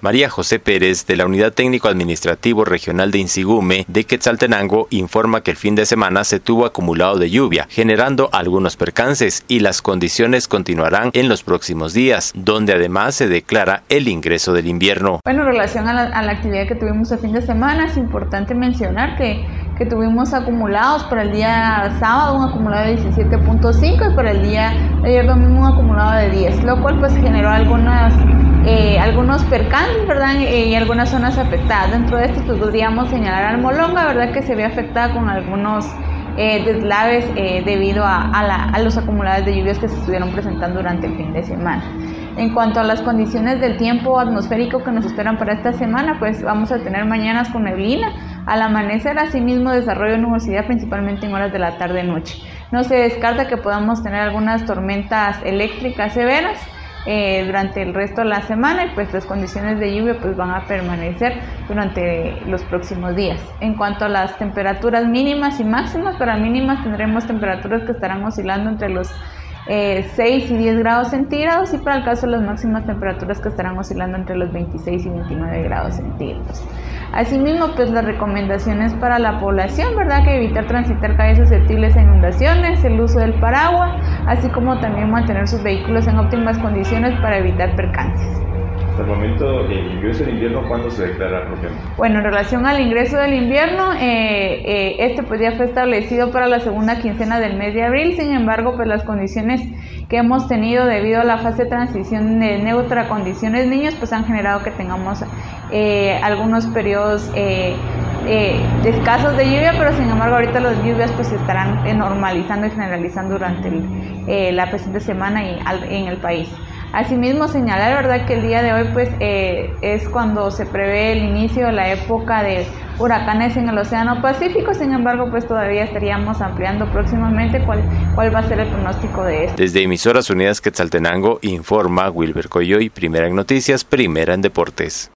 María José Pérez, de la Unidad Técnico Administrativo Regional de Insigume de Quetzaltenango, informa que el fin de semana se tuvo acumulado de lluvia, generando algunos percances y las condiciones continuarán en los próximos días, donde además se declara el ingreso del invierno. Bueno, en relación a la, actividad que tuvimos el fin de semana, es importante mencionar que, que tuvimos acumulados para el día sábado un acumulado de 17.5 y para el día de ayer domingo un acumulado de 10, lo cual pues generó algunas eh, algunos percances, ¿verdad? Eh, y algunas zonas afectadas. Dentro de esto pues, podríamos señalar al Molonga, ¿verdad? Que se ve afectada con algunos eh, deslaves debido a, los acumulados de lluvias que se estuvieron presentando durante el fin de semana. En cuanto a las condiciones del tiempo atmosférico que nos esperan para esta semana, pues vamos a tener mañanas con neblina, al amanecer asimismo desarrollo de nubosidad principalmente en horas de la tarde-noche. No se descarta que podamos tener algunas tormentas eléctricas severas, eh, durante el resto de la semana y pues las condiciones de lluvia pues van a permanecer durante los próximos días. En cuanto a las temperaturas mínimas y máximas, para mínimas tendremos temperaturas que estarán oscilando entre los 6 eh, y 10 grados centígrados y para el caso las máximas temperaturas que estarán oscilando entre los 26 y 29 grados centígrados. Asimismo, pues las recomendaciones para la población, ¿verdad? Que evitar transitar calles susceptibles a inundaciones, el uso del paraguas, así como también mantener sus vehículos en óptimas condiciones para evitar percances hasta el momento, el ingreso del invierno, ¿cuándo se declara propiamente? Bueno, en relación al ingreso del invierno, eh, eh, este pues ya fue establecido para la segunda quincena del mes de abril, sin embargo, pues las condiciones que hemos tenido debido a la fase de transición de neutra condiciones niños, pues han generado que tengamos eh, algunos periodos escasos de lluvia, pero sin embargo ahorita las lluvias pues se estarán normalizando y generalizando durante la presente semana y en el país. Asimismo, señalar verdad que el día de hoy pues eh, es cuando se prevé el inicio de la época de huracanes en el Océano Pacífico, sin embargo pues todavía estaríamos ampliando próximamente cuál, cuál va a ser el pronóstico de esto. Desde Emisoras Unidas Quetzaltenango informa Wilber Coyoy, primera en noticias, primera en deportes.